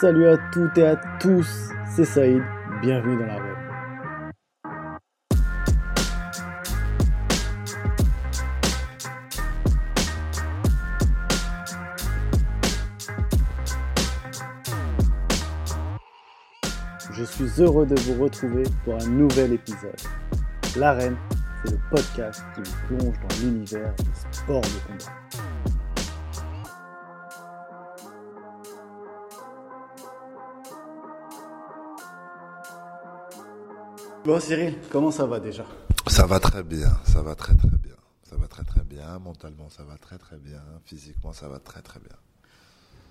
Salut à toutes et à tous, c'est Saïd, bienvenue dans la web. Je suis heureux de vous retrouver pour un nouvel épisode. L'arène, c'est le podcast qui vous plonge dans l'univers des sports de combat. Bon Cyril, comment ça va déjà? Ça va très bien, ça va très très bien. Ça va très très bien, mentalement ça va très très bien, physiquement ça va très très bien.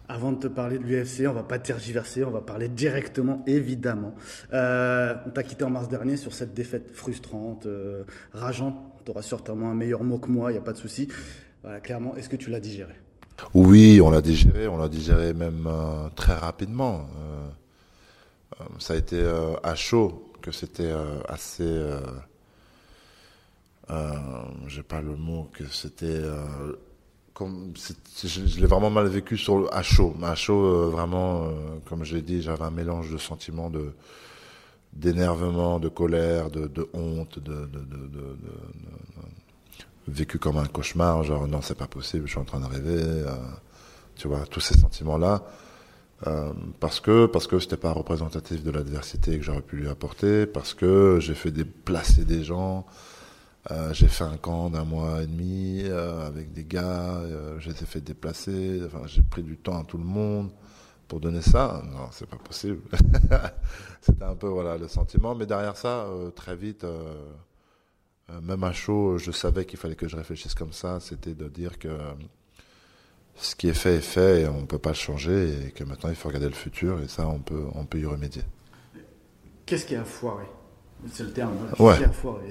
Avant de te parler de l'UFC, on va pas tergiverser, on va parler directement, évidemment. Euh, on t'a quitté en mars dernier sur cette défaite frustrante, euh, rageante. Tu auras certainement un meilleur mot que moi, il n'y a pas de souci. Voilà, clairement, est-ce que tu l'as digéré? Oui, on l'a digéré, on l'a digéré même euh, très rapidement. ça a été à chaud que c'était euh, assez. Euh, euh, j'ai pas le mot, que c'était. comme, je, l'ai vraiment mal vécu sur, à chaud. À chaud, vraiment, comme je l'ai dit, j'avais un mélange de sentiments de d'énervement, de colère, de, honte, de, vécu comme un cauchemar, genre non c'est pas possible, je suis en train d'arriver, tu vois, tous ces sentiments-là. Euh, parce que parce que c'était pas représentatif de l'adversité que j'aurais pu lui apporter, parce que j'ai fait déplacer des gens, euh, j'ai fait un camp d'un mois et demi euh, avec des gars, euh, je les ai fait déplacer, j'ai pris du temps à tout le monde pour donner ça. Non, c'est pas possible. c'était un peu voilà le sentiment, mais derrière ça, très vite. même à chaud, je savais qu'il fallait que je réfléchisse comme ça. C'était de dire que ce qui est fait est fait et on ne peut pas le changer et que maintenant il faut regarder le futur et ça on peut, on peut y remédier. Qu'est-ce qui a foiré c'est le terme. Ouais.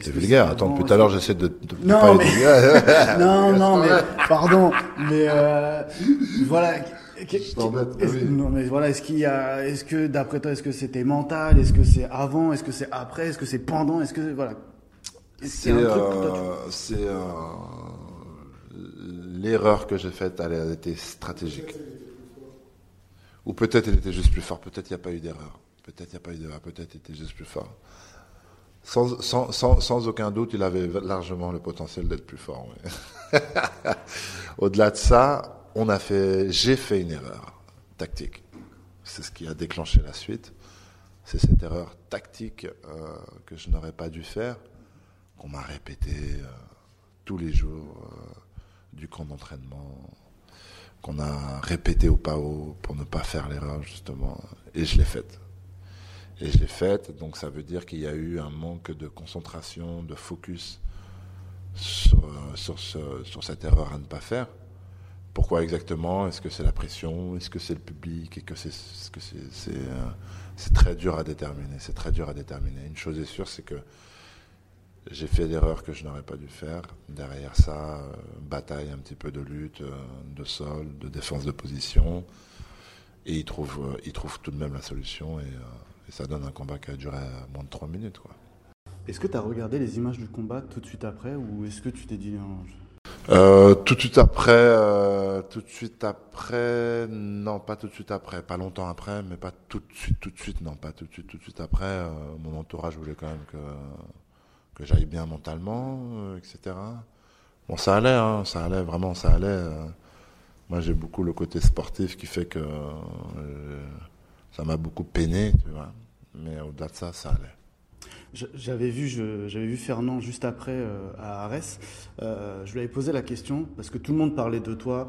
C'est vulgaire. Attends, depuis tout à l'heure, j'essaie de, de, non, mais... non, non, mais pardon, mais euh, voilà. Non, mais voilà, est-ce qu'il y a, est-ce que d'après toi, est-ce que c'était mental, est-ce que c'est avant, est-ce que c'est après, est-ce que c'est pendant, est-ce que voilà. C'est, euh, c'est, euh, l'erreur que j'ai faite, elle a été stratégique. Ou peut-être elle était juste plus forte, peut-être il n'y a pas eu d'erreur. Peut-être il n'y a pas eu d'erreur, peut-être il était juste plus fort. Sans, aucun doute, il avait largement le potentiel d'être plus fort. Au-delà de ça, j'ai fait une erreur tactique. C'est ce qui a déclenché la suite. C'est cette erreur tactique euh, que je n'aurais pas dû faire, qu'on m'a répété euh, tous les jours. Euh, du camp d'entraînement qu'on a répété au PAO pour ne pas faire l'erreur justement. Et je l'ai faite. Et je l'ai faite, donc ça veut dire qu'il y a eu un manque de concentration, de focus sur, sur, sur cette erreur à ne pas faire. Pourquoi exactement? Est-ce que c'est la pression? Est-ce que c'est le public? Et que c'est c'est c'est très dur à déterminer? C'est très dur à déterminer. Une chose est sûre, c'est que j'ai fait l'erreur que je n'aurais pas dû faire. Derrière ça, euh, bataille un petit peu de lutte, euh, de sol, de défense de position. Et il trouve, euh, il trouve tout de même la solution et, ça donne un combat qui a duré moins de 3 minutes. Quoi. Est-ce que tu as regardé les images du combat tout de suite après ou est-ce que tu t'es dit tout de suite après, tout de suite après, non, pas tout de suite après, pas longtemps après, mais pas tout de suite, tout de suite, non, pas tout de suite, tout de suite après. mon entourage voulait quand même que que bien mentalement, euh, etc. Bon, ça allait, hein, ça allait, vraiment, ça allait. Euh. moi, j'ai beaucoup le côté sportif qui fait que euh, ça m'a beaucoup peiné, tu vois. Mais au-delà de ça, ça allait. J'avais vu, vu Fernand juste après à Arès. je lui avais posé la question parce que tout le monde parlait de toi.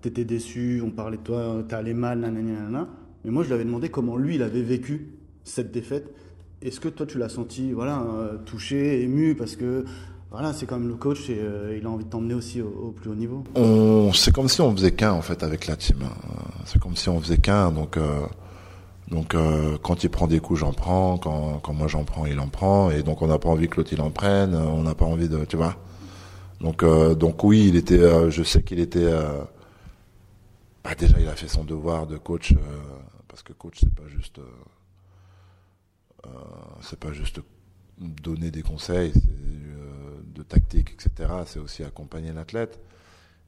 T'étais déçu, on parlait de toi, allé mal, nanana. Mais moi, je lui avais demandé comment lui, il avait vécu cette défaite. Est-ce que toi tu l'as senti voilà, euh, touché, ému parce que voilà, c'est quand même le coach et euh, il a envie de t'emmener aussi au, plus haut niveau? C'est comme si on faisait qu'un en fait avec la team. C'est comme si on faisait qu'un. Donc, euh, donc quand il prend des coups, j'en prends. Quand, moi j'en prends, il en prend. Et donc on n'a pas envie que l'autre il en prenne. On n'a pas envie de. Tu vois donc, donc oui, il était. je sais qu'il était. Bah, déjà, il a fait son devoir de coach. parce que coach, c'est pas juste c'est pas juste donner des conseils euh, de tactique, etc. C'est aussi accompagner l'athlète.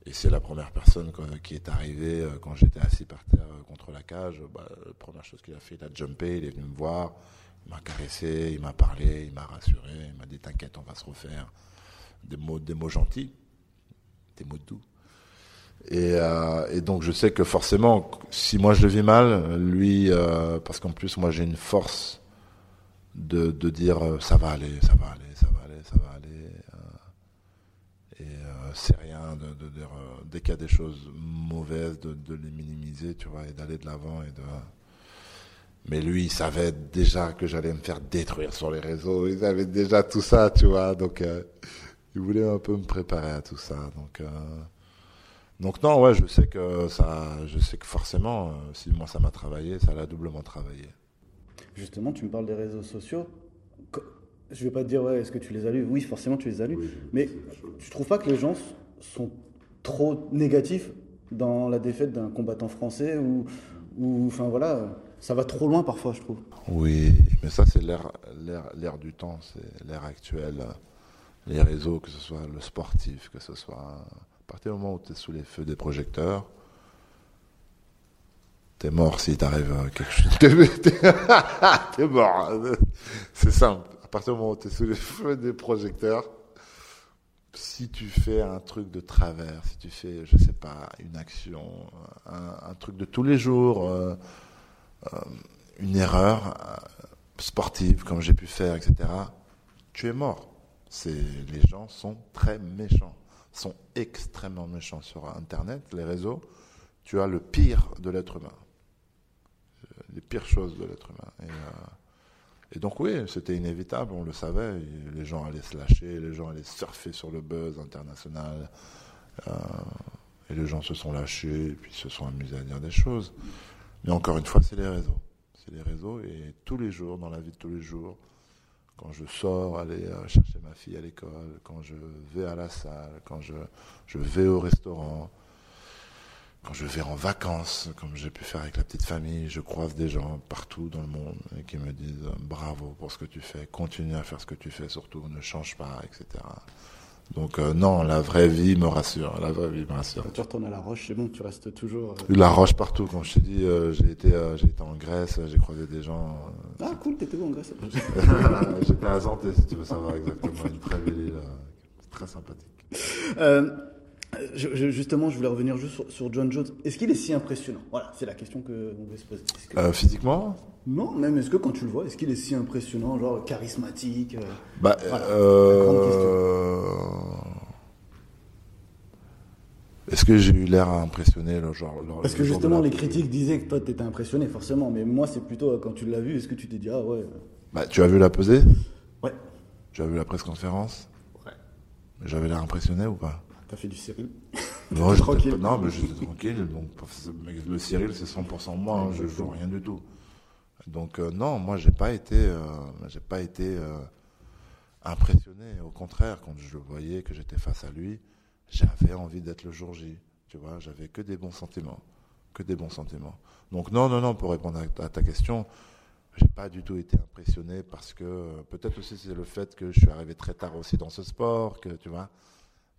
Et c'est la première personne qui est arrivée euh, quand j'étais assis par terre euh, contre la cage. Bah, la première chose qu'il a fait, il a jumpé, il est venu me voir, il m'a caressé, il m'a parlé, il m'a rassuré, il m'a dit T'inquiète, on va se refaire. Des mots, des mots gentils, des mots doux. Et, euh, et, donc je sais que forcément, si moi je le vis mal, lui, euh, parce qu'en plus moi j'ai une force de, dire euh, ça va aller, ça va aller, ça va aller, ça va aller. Euh, et euh, c'est rien de, dire dès qu'il y a des choses mauvaises, de, les minimiser, tu vois, et d'aller de l'avant et de. Mais lui, il savait déjà que j'allais me faire détruire sur les réseaux. Il savait déjà tout ça, tu vois. Donc, il voulait un peu me préparer à tout ça. Donc. Non, ouais, je sais que ça, je sais que forcément, si moi ça m'a travaillé, ça l'a doublement travaillé. Justement, tu me parles des réseaux sociaux. Je vais pas te dire, ouais, est-ce que tu les as lus? Oui, forcément, tu les as lus. mais tu trouves pas que les gens sont trop négatifs dans la défaite d'un combattant français ou, ou, enfin voilà, ça va trop loin parfois, je trouve. Oui, mais ça c'est l'ère, l'ère du temps, c'est l'ère actuelle. Les réseaux, que ce soit le sportif, que ce soit à partir du moment où tu es sous les feux des projecteurs, t'es mort si t'arrives quelque chose. t'es mort. C'est simple. À partir du moment où tu es sous les feux des projecteurs, si tu fais un truc de travers, si tu fais, je sais pas, une action, un, truc de tous les jours, euh, euh, une erreur euh, sportive comme j'ai pu faire, etc., tu es mort. C'est, les gens sont très méchants sont extrêmement méchants sur Internet, les réseaux. Tu as le pire de l'être humain. Les pires choses de l'être humain. Et, euh, donc oui, c'était inévitable, on le savait. Les gens allaient se lâcher, les gens allaient surfer sur le buzz international. Euh, et les gens se sont lâchés, et puis se sont amusés à dire des choses. Mais encore une fois, c'est les réseaux. C'est les réseaux, et tous les jours, dans la vie de tous les jours, quand je sors aller euh, chercher ma fille à l'école, quand je vais à la salle, quand je vais au restaurant, quand je vais en vacances, comme j'ai pu faire avec la petite famille, je croise des gens partout dans le monde et qui me disent bravo pour ce que tu fais, continue à faire ce que tu fais, surtout ne change pas, etc. Donc euh, non, la vraie vie me rassure. La vraie vie me rassure. Quand tu retournes à La Roche, c'est bon, tu restes toujours. Euh, la Roche partout. Quand je t'ai dit, euh, j'ai été, j'ai été en Grèce, j'ai croisé des gens. ah cool, t'étais où en Grèce J'étais à Santé, si tu veux savoir exactement. Une très belle île, très sympathique. Justement, je voulais revenir juste sur, John Jones. Est-ce qu'il est si impressionnant? Voilà, c'est la question qu'on veut se poser. physiquement? Non, même est-ce que quand tu le vois, est-ce qu'il est si impressionnant, genre charismatique Bah, est-ce que j'ai eu l'air impressionné le genre, Parce que justement, les critiques disaient que toi, tu étais impressionné, forcément. Mais moi, c'est plutôt euh, quand tu l'as vu, est-ce que tu t'es dit, ah ouais. Bah, tu as vu la pesée? Ouais. Tu as vu la presse conférence Ouais. J'avais l'air impressionné ou pas? T'as fait du Cyril Non, tranquille. non, mais j'étais tranquille. Donc, le Cyril, c'est 100% moi. Hein, je joue rien du tout. Donc, euh, non, moi, j'ai pas été, euh, j'ai pas été impressionné. Au contraire, quand je le voyais, que j'étais face à lui, j'avais envie d'être le jour J. Tu vois, j'avais que des bons sentiments, que des bons sentiments. Donc non, non, non, pour répondre à, ta question, j'ai pas du tout été impressionné parce que peut-être aussi c'est le fait que je suis arrivé très tard aussi dans ce sport, que tu vois,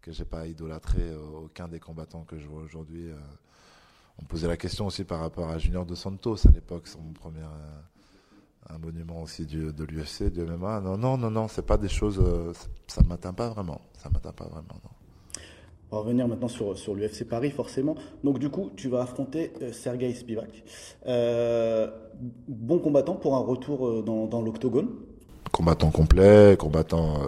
que j'ai pas idolâtré aucun des combattants que je vois aujourd'hui. Euh. On me posait la question aussi par rapport à Junior de Santos à l'époque, son premier euh, un monument aussi du, de l'UFC, du MMA. Non, non, non, non, c'est pas des choses, euh, ça ne m'atteint pas vraiment, ça m'atteint pas vraiment, non. On va revenir maintenant sur, sur l'UFC Paris, forcément. Donc, du coup, tu vas affronter euh, Sergei Spivak. Euh, bon combattant pour un retour euh, dans, dans l'octogone Combattant complet, combattant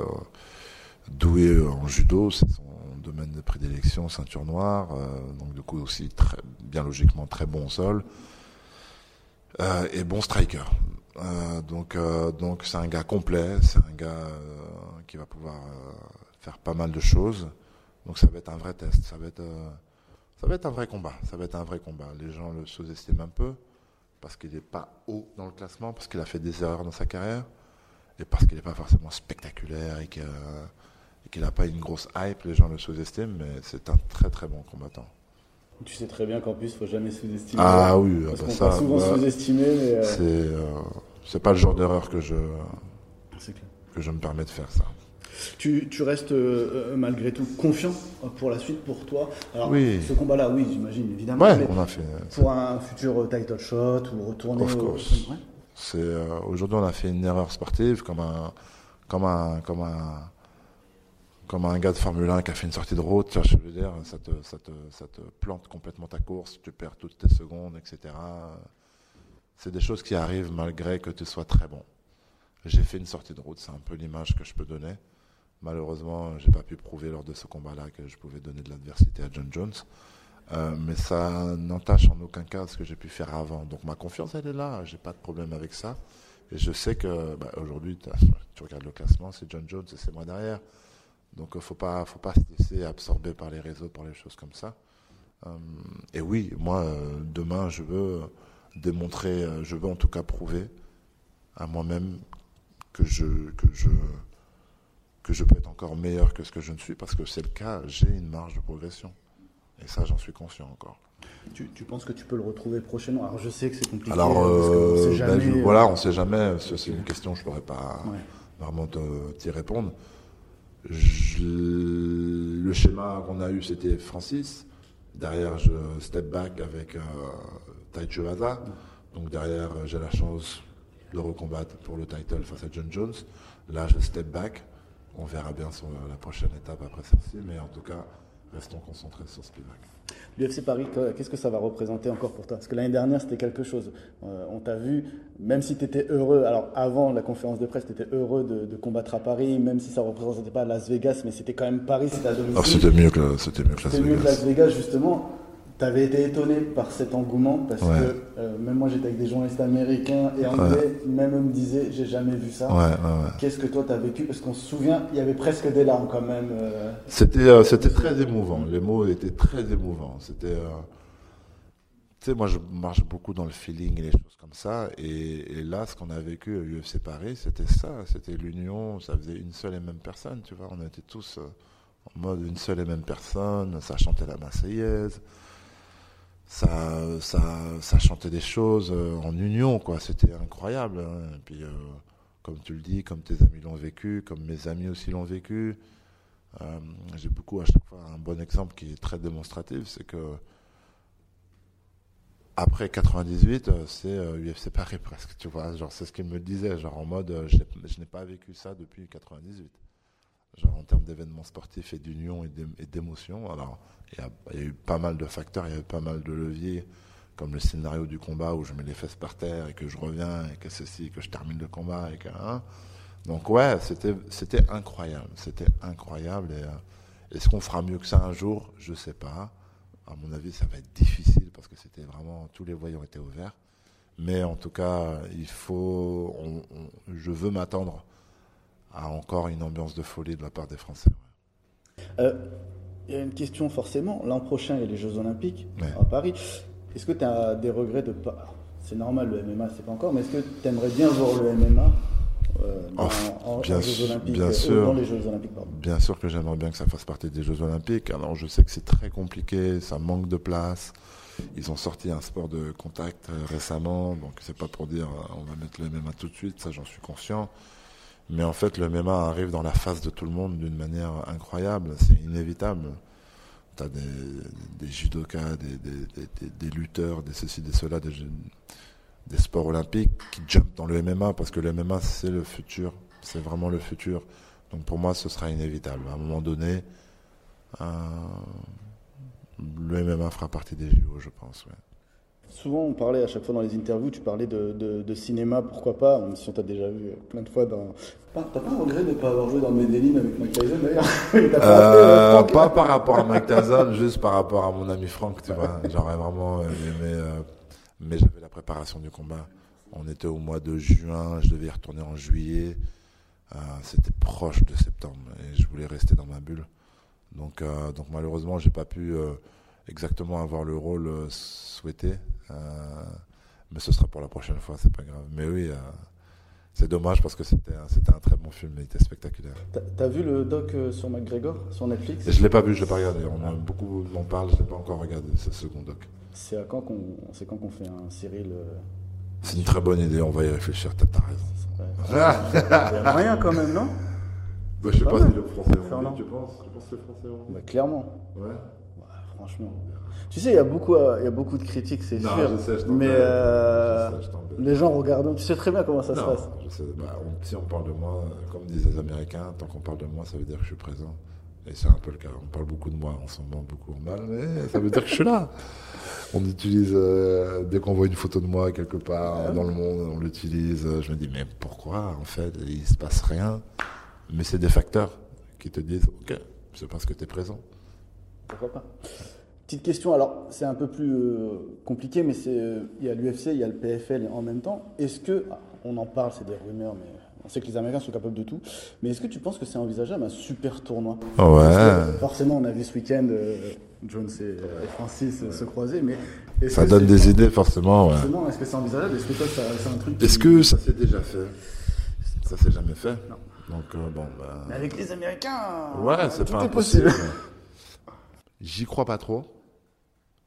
doué en judo, c'est son domaine de prédilection, ceinture noire. donc, du coup, aussi, très, bien logiquement, très bon au sol. et bon striker. donc, donc c'est un gars complet, c'est un gars qui va pouvoir faire pas mal de choses. Donc ça va être un vrai test, ça va être, euh, ça va être un vrai combat, ça va être un vrai combat. Les gens le sous-estiment un peu parce qu'il n'est pas haut dans le classement, parce qu'il a fait des erreurs dans sa carrière et parce qu'il n'est pas forcément spectaculaire et qu'il n'a pas une grosse hype. Les gens le sous-estiment, mais c'est un très très bon combattant. Tu sais très bien qu'en plus, il faut jamais sous-estimer. Ah oui, parce bah ça, souvent bah, sous-estimer, euh, c'est euh, c'est pas le genre d'erreur que je que je me permets de faire ça. Tu, tu restes euh, malgré tout confiant pour la suite, pour toi Alors, Oui. ce combat-là, oui, j'imagine, évidemment. Ouais, on a fait. pour un futur title shot ou retourner Of au. course. Ouais. C'est euh, aujourd'hui on a fait une erreur sportive comme un comme un comme un comme un gars de Formule 1 qui a fait une sortie de route, je ça te, ça te, ça te plante complètement ta course, tu perds toutes tes secondes, etc. C'est des choses qui arrivent malgré que tu sois très bon. J'ai fait une sortie de route, c'est un peu l'image que je peux donner. Malheureusement, j'ai pas pu prouver lors de ce combat-là que je pouvais donner de l'adversité à John Jones. Euh, mais ça n'entache en aucun cas ce que j'ai pu faire avant. Donc ma confiance, elle est là. J'ai pas de problème avec ça. Et je sais que bah, aujourd'hui, tu regardes le classement, c'est John Jones et c'est moi derrière. Donc il faut pas, faut pas se laisser absorber par les réseaux, par les choses comme ça. Euh, et oui, moi, euh, demain, je veux démontrer, euh, je veux en tout cas prouver à moi-même que je, que je, que je peux être encore meilleur que ce que je ne suis, parce que c'est le cas. J'ai une marge de progression. Et ça, j'en suis conscient encore. Tu, tu penses que tu peux le retrouver prochainement? Alors, je sais que c'est compliqué. Alors, parce qu'on sait euh, jamais, ben, je- euh, voilà, on ne sait jamais. C'est une question, je ne pourrais pas Ouais. vraiment t'y répondre. Le schéma qu'on a eu, c'était Francis. Derrière, je step back avec euh, Taichi Vaza. Donc derrière, j'ai la chance de recombattre pour le title face à John Jones. Là, je step back. On verra bien sur la prochaine étape après celle-ci. Mais en tout cas, restons concentrés sur Spivak. L'UFC Paris, que- qu'est-ce que ça va représenter encore pour toi? Parce que l'année dernière, c'était quelque chose. Euh, on t'a vu, même si tu étais heureux, alors avant la conférence de presse, tu étais heureux de, de combattre à Paris, même si ça ne représentait pas Las Vegas, mais c'était quand même Paris, c'était à domicile. Alors, c'était mieux que, c'était mieux que Las C'était mieux que Vegas. Las Vegas, justement. Tu avais été étonné par cet engouement, parce Ouais. que euh, même moi, j'étais avec des journalistes américains et anglais, même eux me disaient, j'ai jamais vu ça. Ouais. Qu'est-ce que toi, tu as vécu? Parce qu'on se souvient, il y avait presque des larmes quand même. euh, C'était euh, c'était très émouvant. Les mots étaient très émouvants. C'était tu sais moi je marche beaucoup dans le feeling et les choses comme ça et, et là ce qu'on a vécu à UFC Paris c'était ça, c'était l'union, ça faisait une seule et même personne, tu vois, on était tous en mode une seule et même personne, ça chantait la Marseillaise. Ça, ça, ça chantait des choses euh, en union, quoi. C'était incroyable. hein. Et puis, euh, comme tu le dis, comme tes amis l'ont vécu, comme mes amis aussi l'ont vécu, euh, J'ai beaucoup à chaque fois un bon exemple qui est très démonstratif, c'est que après 98, euh, c'est UFC Paris presque, tu vois. Genre c'est ce qu'il me disait, genre en mode, je n'ai pas vécu ça depuis 98. Genre en termes d'événements sportifs et d'union et d'é- et d'émotion. Alors il y, a, eu pas mal de facteurs, il y a eu pas mal de leviers, comme le scénario du combat où je mets les fesses par terre et que je reviens et que ceci, que je termine le combat et que hein. Donc ouais, c'était incroyable, c'était incroyable. Euh, est-ce qu'on fera mieux que ça un jour? Je sais pas. À mon avis, ça va être difficile parce que c'était vraiment tous les voyants étaient ouverts. Mais en tout cas, il faut. je veux m'attendre à encore une ambiance de folie de la part des Français. Euh, Il y a une question forcément. L'an prochain, il y a les Jeux Olympiques Ouais. à Paris. Est-ce que tu as des regrets de pas. C'est normal, le MMA, c'est pas encore, mais est-ce que tu aimerais bien voir le MMA euh, dans, Oh, en, en bien Jeux Olympiques bien euh, sûr. dans les Jeux Olympiques, pardon. Bien sûr que j'aimerais bien que ça fasse partie des Jeux Olympiques. Alors je sais que c'est très compliqué, ça manque de place. Ils ont sorti un sport de contact récemment, donc c'est pas pour dire on va mettre le MMA tout de suite, ça j'en suis conscient. Mais en fait, le MMA arrive dans la face de tout le monde d'une manière incroyable, c'est inévitable. Tu as des, judokas, des, des, lutteurs, des ceci, des cela, des, sports olympiques qui jumpent dans le MMA parce que le MMA c'est le futur, c'est vraiment le futur. Donc pour moi, ce sera inévitable. À un moment donné, euh, le MMA fera partie des JO, je pense. Souvent, on parlait à chaque fois dans les interviews, tu parlais de, de- de cinéma, pourquoi pas, même si on t'a déjà vu plein de fois dans. T'as pas un regret de ne pas avoir joué dans Medellin avec Mike Tyson d'ailleurs? Euh, Euh, pas par rapport à Mike Tyson, juste par rapport à mon ami Franck, tu vois. J'aurais vraiment aimé, euh, mais j'avais la préparation du combat. On était au mois de juin, je devais y retourner en juillet. Euh, C'était proche de septembre et je voulais rester dans ma bulle. Donc, euh, donc malheureusement, j'ai pas pu euh, exactement avoir le rôle euh, souhaité. Euh, mais ce sera pour la prochaine fois, c'est pas grave. Mais oui, euh, c'est dommage parce que c'était un- un très bon film, il était spectaculaire. T'as- vu le doc sur McGregor sur Netflix? Et je l'ai pas vu, je l'ai pas regardé. On a beaucoup m'en parle, je l'ai pas encore regardé ce second doc. C'est à quand qu'on c'est quand qu'on fait un Cyril C'est une très bonne idée, on va y réfléchir. T'as raison. Il y a moyen quand même, non? Bah, je sais Pas pas si le français en tu penses? Que le français Bah, clairement. Ouais. Franchement. Tu sais, il y, a beaucoup, il y a beaucoup de critiques, c'est sûr. je sais, je mais euh, Je sais, je t'embête. les gens regardent. Tu sais très bien comment ça se passe. je sais, bah, on- si on parle de moi, comme disent les Américains, tant qu'on parle de moi, ça veut dire que je suis présent. Et c'est un peu le cas. On parle beaucoup de moi en ce moment, beaucoup en mal, mais ça veut dire que je suis là. On utilise, euh, dès qu'on voit une photo de moi quelque part dans le monde, on l'utilise. Je me dis, mais pourquoi En fait, il se passe rien? Mais c'est des facteurs qui te disent, ok, c'est parce que tu es présent. Pourquoi pas Petite question, alors c'est un peu plus euh, compliqué, mais c'est euh, il y a l'UFC, il y a le PFL en même temps. Est-ce que, ah, on en parle, c'est des rumeurs, mais on sait que les Américains sont capables de tout, mais est-ce que tu penses que c'est envisageable un super tournoi? Parce que, Ouais. Forcément, on a vu ce week-end euh, Jones et euh, Francis se croiser, mais Ça donne des idées, forcément. Ouais. Forcément, est-ce que c'est envisageable? Est-ce que toi, ça- c'est un truc qui- Est-ce que ça s'est déjà fait? Ça s'est jamais fait. Non. Donc, euh, bon, bah, Mais avec les Américains, Ouais, c'est pas impossible. possible. J'y crois pas trop.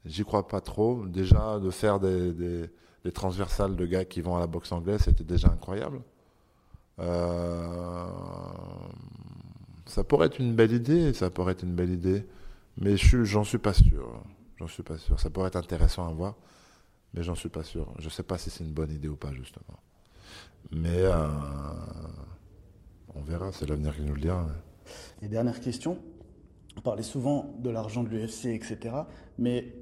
J'y crois pas trop. Déjà, de faire des, transversales de gars qui vont à la boxe anglaise, c'était déjà incroyable. Euh, ça pourrait être une belle idée, ça pourrait être une belle idée, mais j'en suis pas sûr. J'en suis pas sûr. Ça pourrait être intéressant à voir, mais j'en suis pas sûr. Je sais pas si c'est une bonne idée ou pas justement. Mais euh, on verra. C'est l'avenir qui nous le dira. Et dernière question, on parlait souvent de l'argent de l'UFC, etc. Mais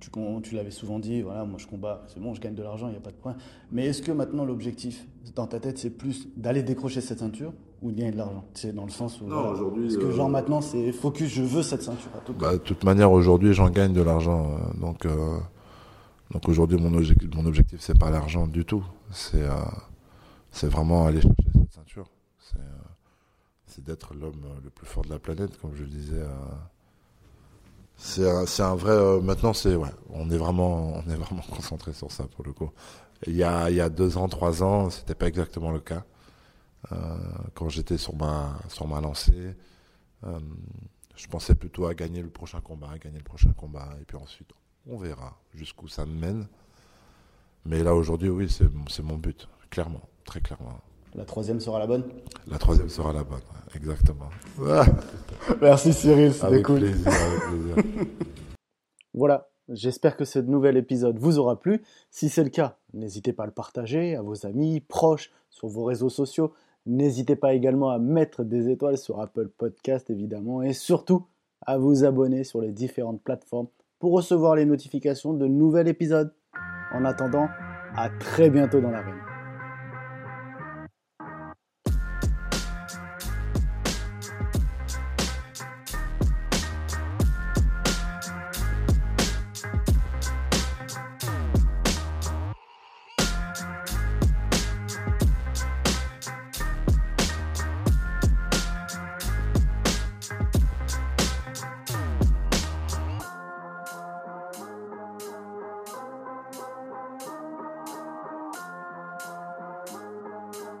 tu, tu l'avais souvent dit, voilà, moi je combats, c'est bon, je gagne de l'argent, il n'y a pas de point. Mais est-ce que maintenant l'objectif dans ta tête, c'est plus d'aller décrocher cette ceinture ou de gagner de l'argent? C'est dans le sens où. Non, voilà, aujourd'hui, Est-ce que euh, genre maintenant c'est focus, je veux cette ceinture à tout prix Bah, de toute manière, aujourd'hui, j'en gagne de l'argent. euh, Donc, euh, donc aujourd'hui, mon objectif, mon objectif, c'est pas l'argent du tout. C'est, euh, c'est vraiment aller chercher cette ceinture. C'est, euh, c'est d'être l'homme euh, le plus fort de la planète, comme je le disais. euh. C'est, un, un vrai. euh, maintenant, c'est ouais, on est vraiment, on est vraiment concentré sur ça pour le coup. Il y a, il y a deux ans, trois ans, c'était pas exactement le cas. Quand j'étais sur ma, sur ma lancée. Je pensais plutôt à gagner le prochain combat, à gagner le prochain combat, et puis ensuite, on verra jusqu'où ça me mène. Mais là, aujourd'hui, oui, c'est mon but, clairement, très clairement. La troisième sera la bonne La troisième sera la bonne, exactement. Merci Cyril, c'était cool. plaisir, avec plaisir. Voilà, j'espère que ce nouvel épisode vous aura plu. Si c'est le cas, n'hésitez pas à le partager à vos amis, proches, sur vos réseaux sociaux. N'hésitez pas également à mettre des étoiles sur Apple Podcast évidemment et surtout à vous abonner sur les différentes plateformes pour recevoir les notifications de nouveaux épisodes. En attendant, à très bientôt dans l'arène.